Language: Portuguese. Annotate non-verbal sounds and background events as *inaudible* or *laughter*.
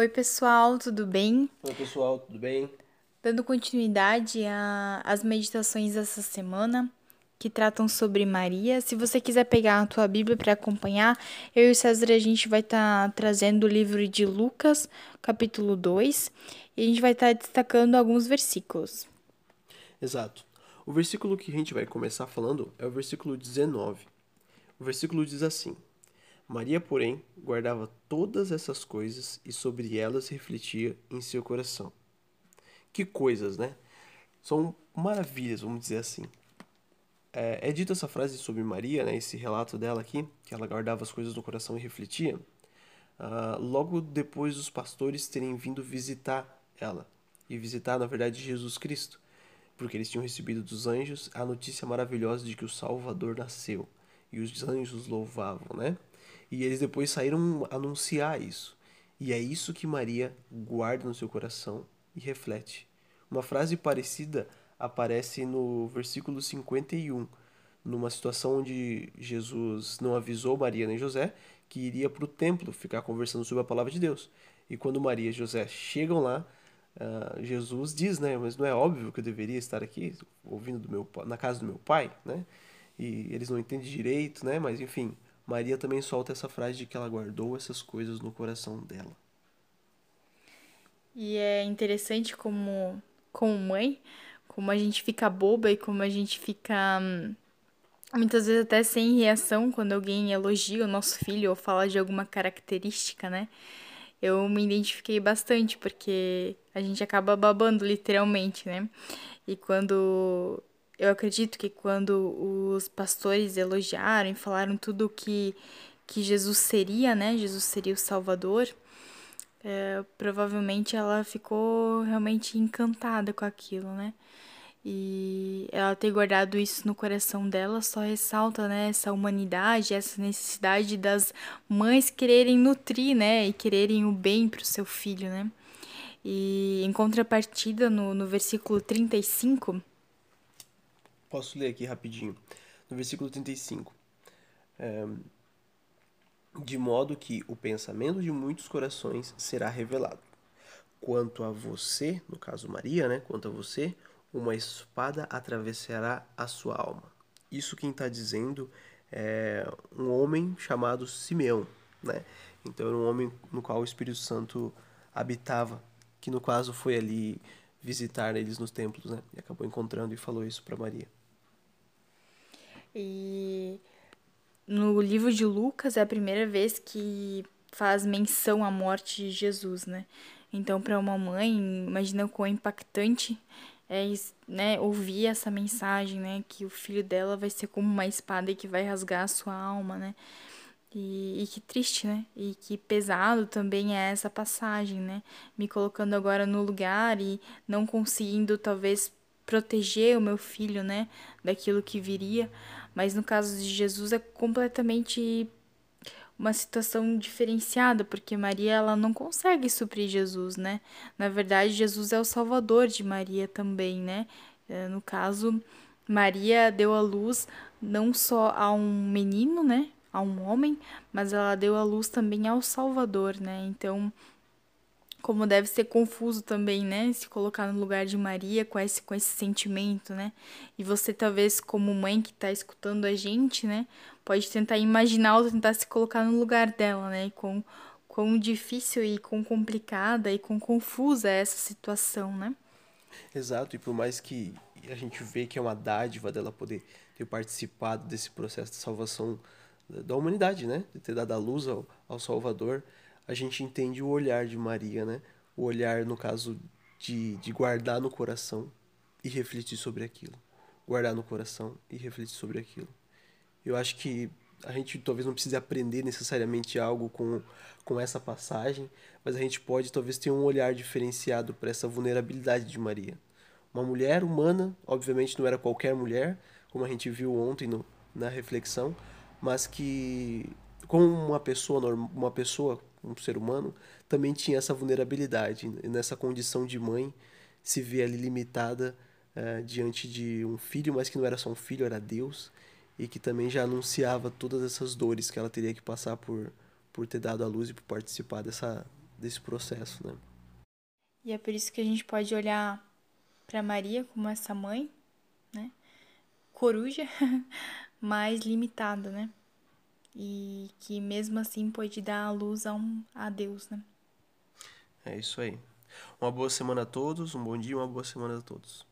Oi, pessoal, tudo bem? Oi, pessoal, tudo bem? Dando continuidade às meditações dessa semana que tratam sobre Maria. Se você quiser pegar a tua Bíblia para acompanhar, eu e o César a gente vai estar tá trazendo o livro de Lucas, capítulo 2, e a gente vai estar tá destacando alguns versículos. Exato. O versículo que a gente vai começar falando é o versículo 19. O versículo diz assim: Maria, porém, guardava todas essas coisas e sobre elas refletia em seu coração. Que coisas, né? São maravilhas, vamos dizer assim. É, é dita essa frase sobre Maria, né, esse relato dela aqui, que ela guardava as coisas no coração e refletia, uh, logo depois dos pastores terem vindo visitar ela. E visitar, na verdade, Jesus Cristo. Porque eles tinham recebido dos anjos a notícia maravilhosa de que o Salvador nasceu. E os anjos louvavam, né? E eles depois saíram anunciar isso. E é isso que Maria guarda no seu coração e reflete. Uma frase parecida aparece no versículo 51, numa situação onde Jesus não avisou Maria nem José que iria para o templo ficar conversando sobre a palavra de Deus. E quando Maria e José chegam lá, uh, Jesus diz, né, mas não é óbvio que eu deveria estar aqui ouvindo do meu na casa do meu pai, né? E eles não entendem direito, né? Mas enfim, Maria também solta essa frase de que ela guardou essas coisas no coração dela. E é interessante como, como mãe, como a gente fica boba e como a gente fica hum, muitas vezes até sem reação quando alguém elogia o nosso filho ou fala de alguma característica, né? Eu me identifiquei bastante porque a gente acaba babando literalmente, né? E quando eu acredito que quando os pastores elogiaram e falaram tudo que, que Jesus seria, né? Jesus seria o Salvador. É, provavelmente ela ficou realmente encantada com aquilo, né? E ela ter guardado isso no coração dela só ressalta, né, essa humanidade, essa necessidade das mães quererem nutrir, né, e quererem o bem para o seu filho, né? E em contrapartida, no, no versículo 35, Posso ler aqui rapidinho. No versículo 35. É, de modo que o pensamento de muitos corações será revelado. Quanto a você, no caso Maria, né? Quanto a você, uma espada atravessará a sua alma. Isso quem está dizendo é um homem chamado Simeão, né? Então era um homem no qual o Espírito Santo habitava, que no caso foi ali visitar eles nos templos, né? E acabou encontrando e falou isso para Maria. E no livro de Lucas é a primeira vez que faz menção à morte de Jesus, né? Então, para uma mãe, imagina o quão impactante é né, ouvir essa mensagem, né? Que o filho dela vai ser como uma espada e que vai rasgar a sua alma, né? E, e, que triste, né? E que pesado também é essa passagem, né? Me colocando agora no lugar e não conseguindo, talvez, proteger o meu filho, né? Daquilo que viria. Mas no caso de Jesus é completamente uma situação diferenciada, porque Maria ela não consegue suprir Jesus, né? Na verdade, Jesus é o salvador de Maria também, né? É, no caso, Maria deu a luz não só a um menino, né? A um homem, mas ela deu a luz também ao Salvador, né? Então, como deve ser confuso também, né? Se colocar no lugar de Maria com esse, com esse sentimento, né? E você, talvez, como mãe que está escutando a gente, né? Pode tentar imaginar ou tentar se colocar no lugar dela, né? E com quão difícil e quão complicada e quão confusa é essa situação, né? Exato, e por mais que a gente vê que é uma dádiva dela poder ter participado desse processo de salvação da humanidade, né? De ter dado a luz ao, ao Salvador, a gente entende o olhar de Maria, né? O olhar, no caso, de, de guardar no coração e refletir sobre aquilo. Guardar no coração e refletir sobre aquilo. Eu acho que a gente talvez não precise aprender necessariamente algo com, com essa passagem, mas a gente pode talvez ter um olhar diferenciado para essa vulnerabilidade de Maria. Uma mulher humana, obviamente não era qualquer mulher, como a gente viu ontem no, na reflexão, mas que como uma pessoa uma pessoa um ser humano, também tinha essa vulnerabilidade. nessa condição de mãe, se vê ali limitada uh, diante de um filho, mas que não era só um filho, era Deus, e que também já anunciava todas essas dores que ela teria que passar por, por ter dado à luz e por participar dessa, desse processo, né? E é por isso que a gente pode olhar para Maria como essa mãe, né? Coruja, *laughs* mais limitada, né? E que mesmo assim pode dar a luz a, um, a Deus, né? É isso aí. Uma boa semana a todos, um bom dia, uma boa semana a todos.